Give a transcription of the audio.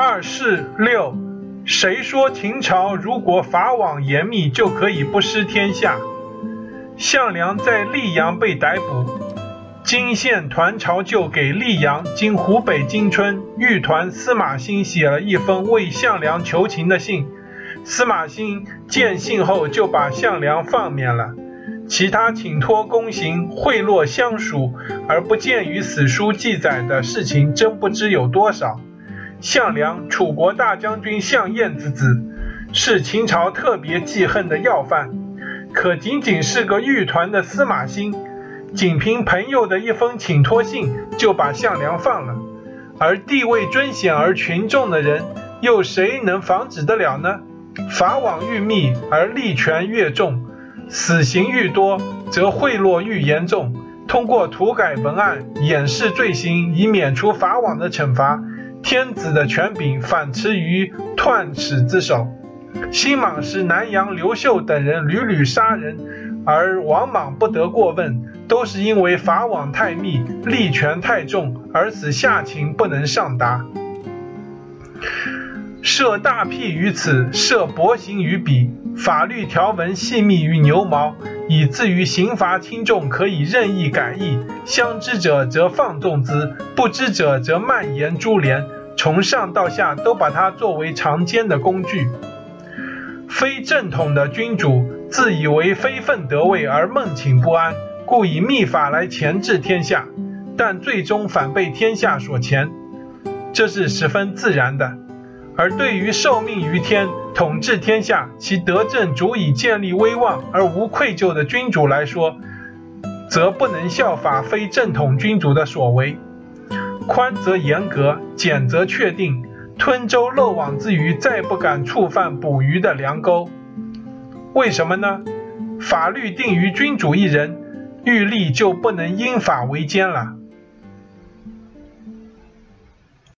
二四六，谁说秦朝如果法网严密就可以不失天下？项梁在溧阳被逮捕，金县团朝就给溧阳（今湖北金春）豫团司马欣写了一封为项梁求情的信。司马欣见信后就把项梁放免了。其他请托公行、贿赂乡属而不见于史书记载的事情，真不知有多少。项梁，楚国大将军项燕之子，是秦朝特别记恨的要犯。可仅仅是个豫团的司马欣，仅凭朋友的一封请托信，就把项梁放了。而地位尊显而群众的人，又谁能防止得了呢？法网愈密，而利权越重。死刑愈多，则贿赂愈严重。通过涂改文案掩饰罪行，以免除法网的惩罚，天子的权柄反驰于断齿之手。新莽时，南阳刘秀等人屡屡杀人，而王莽不得过问，都是因为法网太密，利权太重，而使下情不能上达。设大辟于此，设薄刑于彼。法律条文细密于牛毛，以至于刑罚轻重可以任意改易。相知者则放纵之，不知者则蔓延株连。从上到下都把它作为常奸的工具。非正统的君主自以为非分得位而梦寝不安，故以秘法来钳制天下，但最终反被天下所钳，这是十分自然的。而对于受命于天、统治天下、其德政足以建立威望而无愧疚的君主来说，则不能效法非正统君主的所为。宽则严格，简则确定。吞舟漏网之鱼再不敢触犯捕鱼的良钩。为什么呢？法律定于君主一人，欲立就不能因法为奸了。